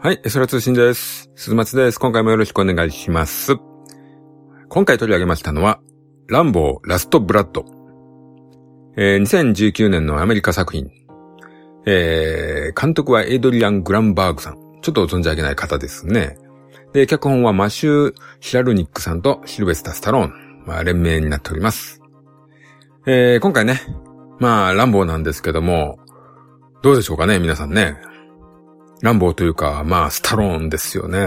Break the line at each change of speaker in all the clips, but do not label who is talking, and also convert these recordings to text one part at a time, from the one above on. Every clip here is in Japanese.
はい、エソラ通信です。鈴松です。今回もよろしくお願いします。今回取り上げましたのは、ランボー・ラスト・ブラッド。えー、2019年のアメリカ作品。えー、監督はエイドリアン・グランバーグさん。ちょっと存じ上げない方ですね。で、脚本はマシュー・ヒラルニックさんとシルベスタ・スタローン。まあ、連名になっております。えー、今回ね、まあ、ランボーなんですけども、どうでしょうかね、皆さんね。ランボーというか、まあ、スタローンですよね。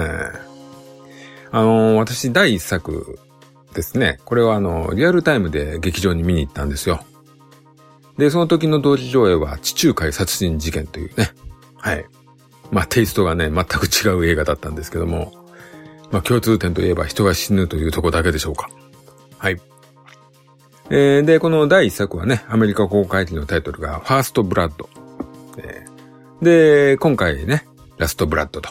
あの、私、第一作ですね。これはあの、リアルタイムで劇場に見に行ったんですよ。で、その時の同時上映は地中海殺人事件というね。はい。まあ、テイストがね、全く違う映画だったんですけども、まあ、共通点といえば人が死ぬというとこだけでしょうか。はい。えー、で、この第一作はね、アメリカ公開時のタイトルが、ファーストブラッド。えーで、今回ね、ラストブラッドと。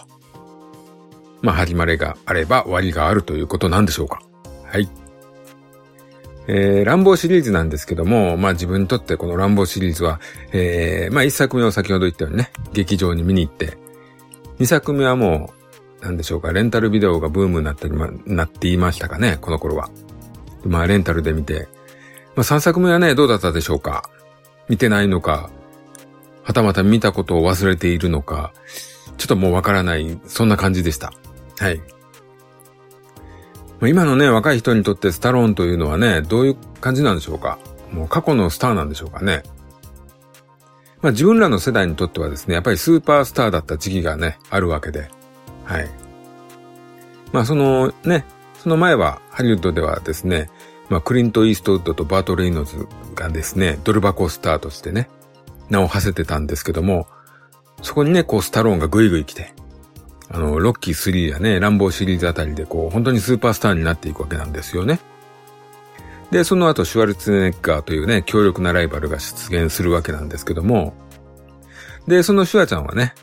まあ、始まりがあれば終わりがあるということなんでしょうか。はい。えー、ランボーシリーズなんですけども、まあ自分にとってこのランボーシリーズは、えー、まあ一作目を先ほど言ったようにね、劇場に見に行って、二作目はもう、なんでしょうか、レンタルビデオがブームになって、なっていましたかね、この頃は。まあレンタルで見て、まあ三作目はね、どうだったでしょうか？見てないのか、はたまた見たことを忘れているのか、ちょっともうわからない、そんな感じでした。はい。今のね、若い人にとってスタローンというのはね、どういう感じなんでしょうか？もう過去のスターなんでしょうかね？まあ自分らの世代にとってはですね、やっぱりスーパースターだった時期がね、あるわけで。はい。まあそのね、その前はハリウッドではですね、まあクリント・イーストウッドとバート・レイノズがですね、ドル箱スターとしてね、名を馳せてたんですけども、そこにね、こう、スタローンがグイグイ来て、あの、ロッキー3やね、ランボーシリーズあたりでこう、本当にスーパースターになっていくわけなんですよね。で、その後、シュワルツェネッガーというね、強力なライバルが出現するわけなんですけども、で、そのシュワちゃんはね、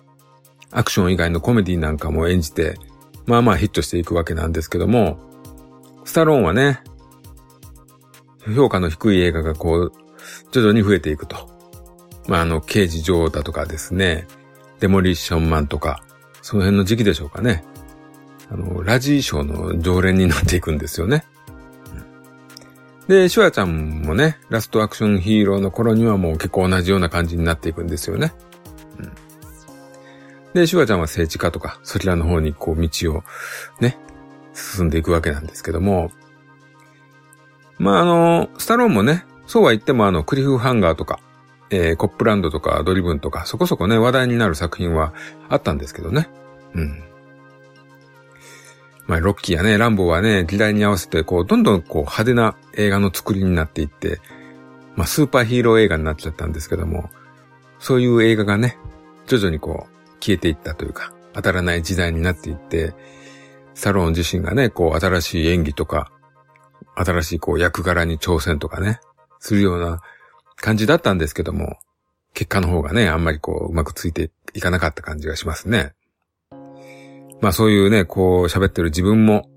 アクション以外のコメディなんかも演じて、まあまあヒットしていくわけなんですけども、スタローンはね、評価の低い映画がこう、徐々に増えていくと。まあ、あの、刑事女王だとかですね、デモリッションマンとか、その辺の時期でしょうかね。あの、ラジー賞の常連になっていくんですよね。で、シュワちゃんもね、ラストアクションヒーローの頃にはもう結構同じような感じになっていくんですよね。うん、で、シュワちゃんは政治家とか、そちらの方にこう道をね、進んでいくわけなんですけども、まあ、あの、スタローンもね、そうは言ってもあの、クリフハンガーとか、えー、コップランドとかドリブンとか、そこそこね、話題になる作品はあったんですけどね。うん。まあ、ロッキーやね、ランボーはね、時代に合わせて、こう、どんどんこう、派手な映画の作りになっていって、まあ、スーパーヒーロー映画になっちゃったんですけども、そういう映画がね、徐々にこう、消えていったというか、当たらない時代になっていって、サロン自身がね、こう、新しい演技とか、新しいこう、役柄に挑戦とかね、するような感じだったんですけども、結果の方がね、あんまりこう、うまくついていかなかった感じがしますね。まあそういうね、こう喋ってる自分も、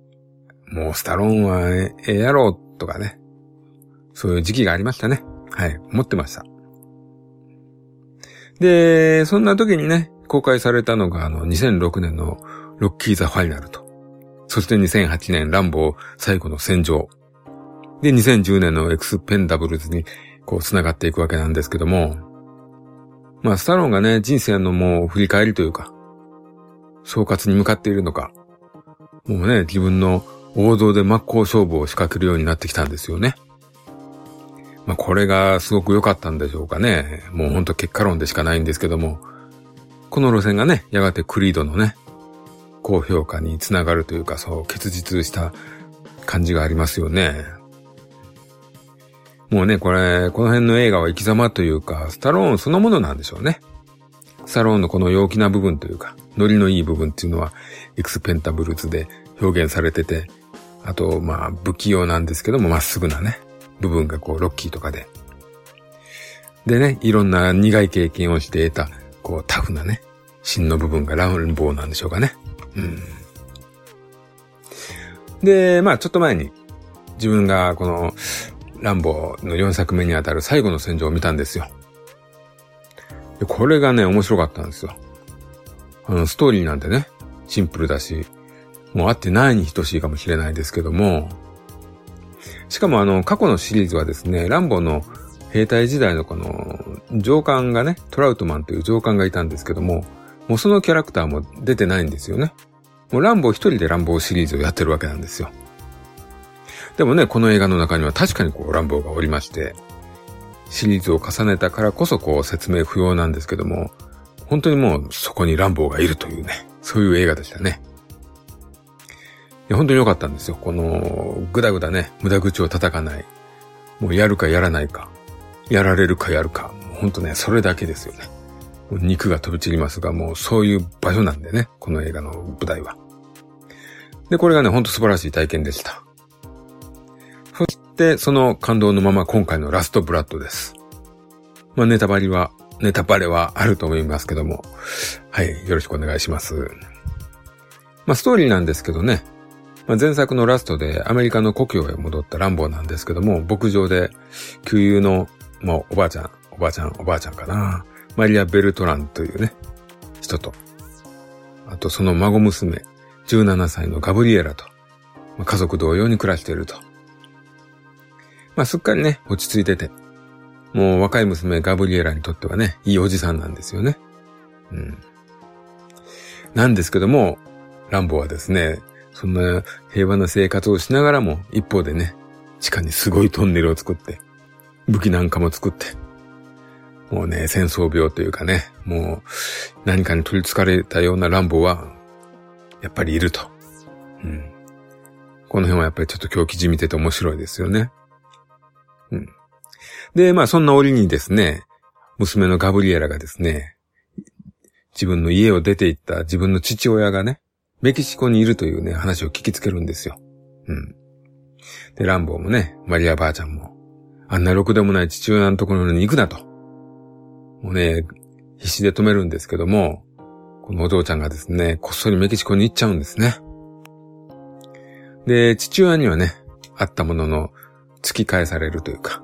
もうスタローンはええやろうとかね、そういう時期がありましたね。はい、思ってました。で、そんな時にね、公開されたのがあの2006年のロッキーザファイナルと、そして2008年ランボー最後の戦場。で、2010年のエクスペンダブルズにこう繋がっていくわけなんですけども、まあ、スタロンがね、人生のもう振り返りというか、総括に向かっているのか、もうね、自分の王道で真っ向勝負を仕掛けるようになってきたんですよね。まあ、これがすごく良かったんでしょうかね。もうほんと結果論でしかないんですけども、この路線がね、やがてクリードのね、高評価につながるというか、そう、結実した感じがありますよね。もうね、これ、この辺の映画は生き様というか、スタローンそのものなんでしょうね。スタローンのこの陽気な部分というか、ノリのいい部分っていうのは、エクスペンタブルズで表現されてて、あと、まあ、不器用なんですけども、まっすぐなね、部分がこう、ロッキーとかで。でね、いろんな苦い経験をして得た、こう、タフなね、芯の部分がランボーなんでしょうかね。うん。で、まあ、ちょっと前に、自分がこの、ランボーの4作目にあたる最後の戦場を見たんですよ。でこれがね、面白かったんですよ。あの、ストーリーなんてね、シンプルだし、もうあってないに等しいかもしれないですけども、しかもあの、過去のシリーズはですね、ランボーの兵隊時代のこの、上官がね、トラウトマンという上官がいたんですけども、もうそのキャラクターも出てないんですよね。もうランボー一人でランボーシリーズをやってるわけなんですよ。でもね、この映画の中には確かにこう、ランボーがおりまして、シリーズを重ねたからこそこう、説明不要なんですけども、本当にもうそこにランボーがいるというね、そういう映画でしたね。や、本当に良かったんですよ。この、ぐだぐだね、無駄口を叩かない。もうやるかやらないか。やられるかやるか。本当ね、それだけですよね。肉が飛び散りますが、もうそういう場所なんでね、この映画の舞台は。で、これがね、ほんと素晴らしい体験でした。そして、その感動のまま今回のラストブラッドです。まあ、ネタバレは、ネタバレはあると思いますけども、はい、よろしくお願いします。まあ、ストーリーなんですけどね、まあ、前作のラストでアメリカの故郷へ戻ったランボーなんですけども、牧場で、旧友の、まあ、おばあちゃん、おばあちゃん、おばあちゃんかな。マリア・ベルトランというね、人と、あとその孫娘、17歳のガブリエラと、まあ、家族同様に暮らしていると。まあ、すっかりね、落ち着いてて、もう若い娘ガブリエラにとってはね、いいおじさんなんですよね。うん。なんですけども、ランボはですね、そんな平和な生活をしながらも、一方でね、地下にすごいトンネルを作って、武器なんかも作って、もうね、戦争病というかね、もう何かに取り憑かれたような乱暴は、やっぱりいると。うん。この辺はやっぱりちょっと狂気じみてて面白いですよね。うん。で、まあそんな折にですね、娘のガブリエラがですね、自分の家を出て行った自分の父親がね、メキシコにいるというね、話を聞きつけるんですよ。うん。で、ランボーもね、マリアばあちゃんも、あんなろくでもない父親のところに行くなと。もうね、必死で止めるんですけども、このお父ちゃんがですね、こっそりメキシコに行っちゃうんですね。で、父親にはね、あったものの、突き返されるというか、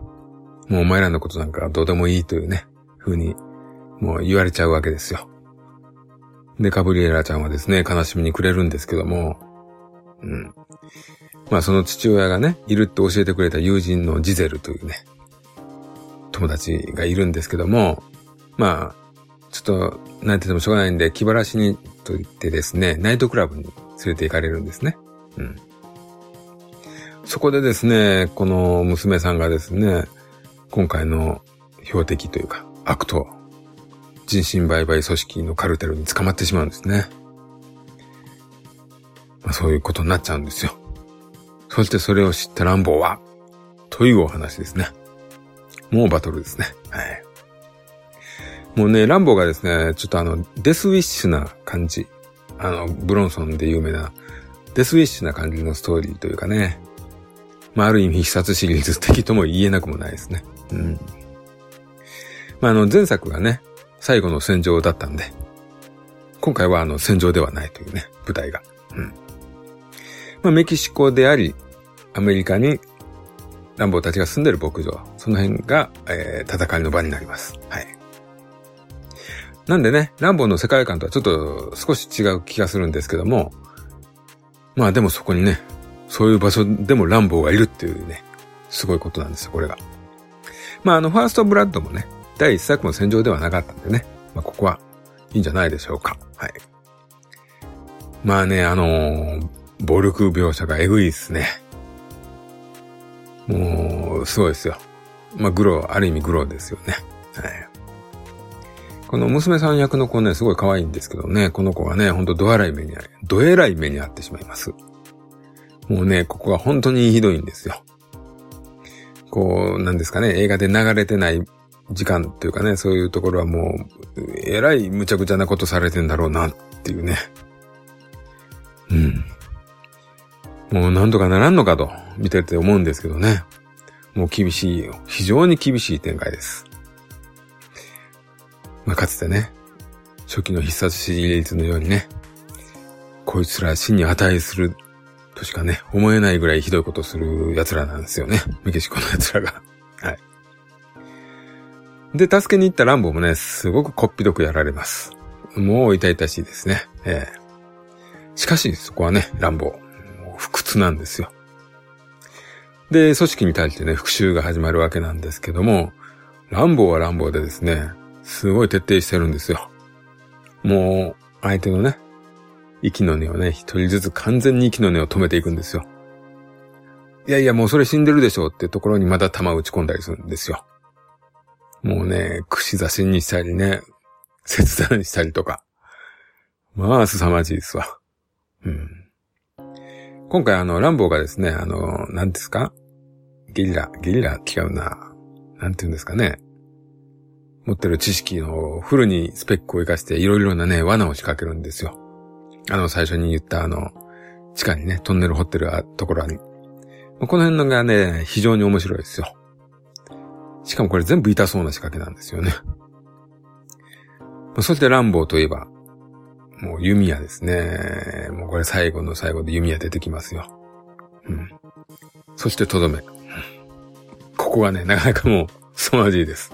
もうお前らのことなんかどうでもいいというね、風に、もう言われちゃうわけですよ。で、カブリエラちゃんはですね、悲しみにくれるんですけども、うん。まあその父親がね、いるって教えてくれた友人のジゼルというね、友達がいるんですけども、まあ、ちょっと、なんて言ってもしょうがないんで、気晴らしにと言ってですね、ナイトクラブに連れて行かれるんですね。うん。そこでですね、この娘さんがですね、今回の標的というか、悪党、人身売買組織のカルテルに捕まってしまうんですね。まあ、そういうことになっちゃうんですよ。そしてそれを知ったランボーは、というお話ですね。もうバトルですね。はい。もうね、ランボーがですね、ちょっとあの、デスウィッシュな感じ。あの、ブロンソンで有名な、デスウィッシュな感じのストーリーというかね。まあ、ある意味必殺シリーズ的とも言えなくもないですね。うん。まあ、あの、前作がね、最後の戦場だったんで、今回はあの戦場ではないというね、舞台が。うん。まあ、メキシコであり、アメリカにランボーたちが住んでる牧場、その辺が、えー、戦いの場になります。はい。なんでね、ランボーの世界観とはちょっと少し違う気がするんですけども、まあでもそこにね、そういう場所でもランボーがいるっていうね、すごいことなんですよ、これが。まああの、ファーストブラッドもね、第一作も戦場ではなかったんでね。まあ、ここはいいんじゃないでしょうか。はい。まあね、あのー、暴力描写がエグいっすね。もう、すごいですよ。まあ、グロー、ある意味グローですよね。はい。この娘さん役の子ね、すごい可愛いんですけどね、この子がね、ほんとドアライ目にあり、ドエラい目にあってしまいます。もうね、ここが本当にひどいんですよ。こう、なんですかね、映画で流れてない時間っていうかね、そういうところはもう、えらい無茶苦茶なことされてんだろうなっていうね。うん。もうなんとかならんのかと見てて思うんですけどね。もう厳しい、非常に厳しい展開です。まあ、かつてね、初期の必殺シリーズのようにね、こいつら死に値するとしかね、思えないぐらいひどいことする奴らなんですよね。メキシコの奴らが。はい。で、助けに行ったランボーもね、すごくこっぴどくやられます。もう痛々しいですね。ええしかし、そこはね、ランボー、不屈なんですよ。で、組織に対してね、復讐が始まるわけなんですけども、ランボーはランボーでですね、すごい徹底してるんですよ。もう、相手のね、息の根をね、一人ずつ完全に息の根を止めていくんですよ。いやいや、もうそれ死んでるでしょうってところにまた弾打ち込んだりするんですよ。もうね、串刺しにしたりね、切断したりとか。まあ、凄まじいですわ。うん。今回あの、ランボーがですね、あの、何ですか？ゲリラ、ゲリラ違うな。なんて言うんですかね。持ってる知識のフルにスペックを活かしていろいろなね、罠を仕掛けるんですよ。あの、最初に言ったあの、地下にね、トンネル掘ってるところに。この辺のがね、非常に面白いですよ。しかもこれ全部痛そうな仕掛けなんですよね。そしてランボーといえば、もう弓矢ですね。もうこれ最後の最後で弓矢出てきますよ。うん。そしてとどめ。ここがね、なかなかもう、凄まじいです。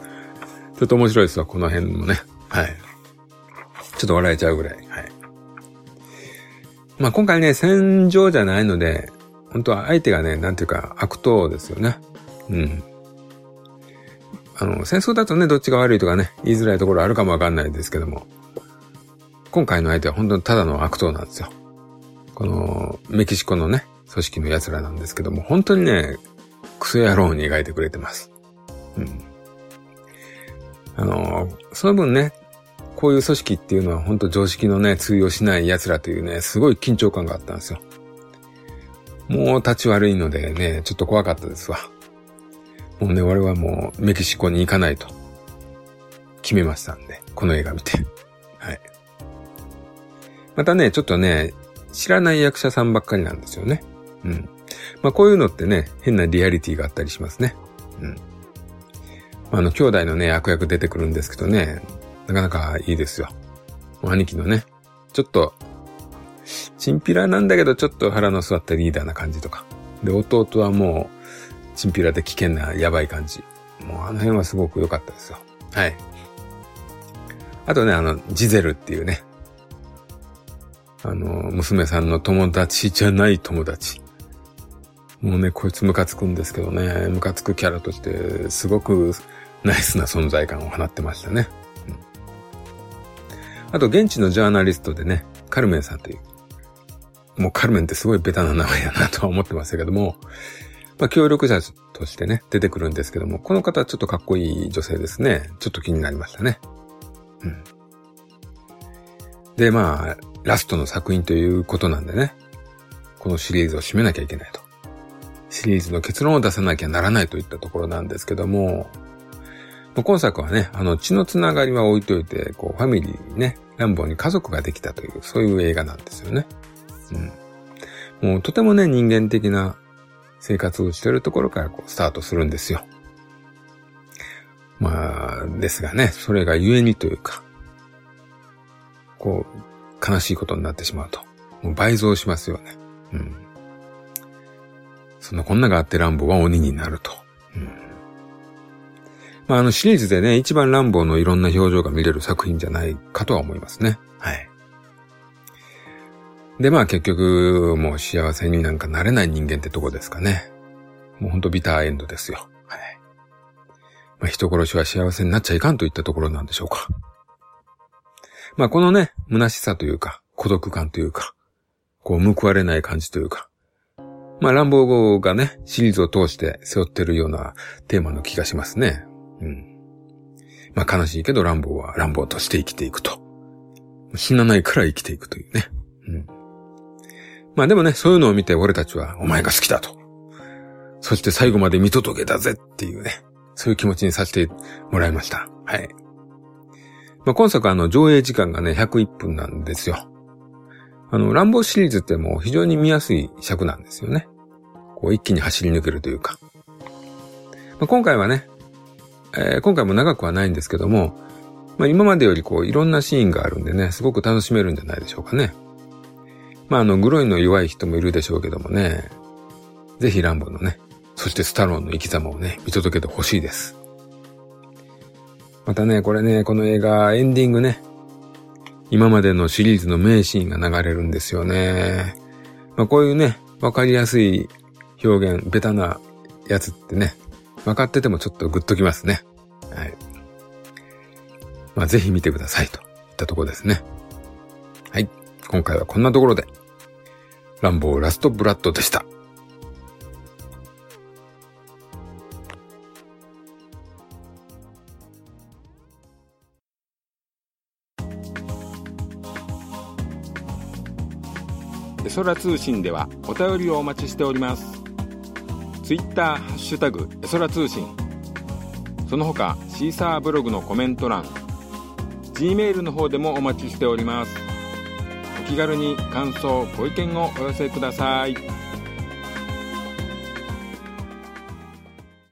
ちょっと面白いですわ、この辺もね。はい。ちょっと笑えちゃうぐらい。はい。まあ今回ね、戦場じゃないので、本当は相手がね、なんていうか悪党ですよね。うん。あの、戦争だとね、どっちが悪いとかね、言いづらいところあるかもわかんないですけども、今回の相手は本当にただの悪党なんですよ。この、メキシコのね、組織の奴らなんですけども、本当にね、クソ野郎に描いてくれてます。うん。あの、その分ね、こういう組織っていうのは本当常識のね、通用しない奴らというね、すごい緊張感があったんですよ。もう立ち悪いのでね、ちょっと怖かったですわ。もうね、俺はもうメキシコに行かないと決めましたんで、この映画見て。はい。またね、ちょっとね、知らない役者さんばっかりなんですよね。うん。まあこういうのってね、変なリアリティがあったりしますね。うん。あの、兄弟のね、悪役出てくるんですけどね、なかなかいいですよ。兄貴のね、ちょっと、チンピラなんだけど、ちょっと腹の座ったリーダーな感じとか。で、弟はもう、チンピラで危険なやばい感じ。もうあの辺はすごく良かったですよ。はい。あとね、あの、ジゼルっていうね、あの、娘さんの友達じゃない友達。もうね、こいつムカつくんですけどね、ムカつくキャラとして、すごくナイスな存在感を放ってましたね。あと、現地のジャーナリストでね、カルメンさんという。もうカルメンってすごいベタな名前やなとは思ってましたけども、まあ、協力者としてね、出てくるんですけども、この方はちょっとかっこいい女性ですね。ちょっと気になりましたね。うん。で、まあ、ラストの作品ということなんでね、このシリーズを締めなきゃいけないと。シリーズの結論を出さなきゃならないといったところなんですけども、今作はね、あの、血のつながりは置いといて、こう、ファミリーにね、ランボーに家族ができたという、そういう映画なんですよね。うん。もう、とてもね、人間的な生活をしているところからこう、スタートするんですよ。まあ、ですがね、それが故にというか、こう、悲しいことになってしまうと。もう倍増しますよね。うん。そんなこんながあってランボーは鬼になると。うん。まあ、あのシリーズでね、一番ランボーのいろんな表情が見れる作品じゃないかとは思いますね。はい。で、まあ結局、もう幸せになんかなれない人間ってとこですかね。もうほんとビターエンドですよ。はい。まあ人殺しは幸せになっちゃいかんといったところなんでしょうか。まあこのね、虚しさというか、孤独感というか、こう報われない感じというか、まあ、ランボー号がね、シリーズを通して背負ってるようなテーマの気がしますね。うん。まあ、悲しいけど、ランボーはランボーとして生きていくと。死なないから生きていくというね。うん。まあでもね、そういうのを見て俺たちはお前が好きだと。そして最後まで見届けたぜっていうね。そういう気持ちにさせてもらいました。はい。まあ、今作あの上映時間がね、101分なんですよ。あの、ランボーシリーズってもう非常に見やすい尺なんですよね。こう一気に走り抜けるというか。まあ、今回はね、えー、今回も長くはないんですけども、まあ、今までよりこういろんなシーンがあるんでね、すごく楽しめるんじゃないでしょうかね。まあ、あの、グロいの弱い人もいるでしょうけどもね、ぜひランボのね、そしてスタローンの生き様をね、見届けてほしいです。またね、これね、この映画、エンディングね、今までのシリーズの名シーンが流れるんですよね。まあ、こういうね、わかりやすい表現、ベタなやつってね、分かっててもちょっとグッときますね。はい。まあ、ぜひ見てくださいといったところですね。はい。今回はこんなところで、ランボーラストブラッドでした。空通信ではお便りをお待ちしております。ツイッターハッシュタグエソラ通信。その他シーサーブログのコメント欄 Gmail の方でもお待ちしております。お気軽に感想ご意見をお寄せください。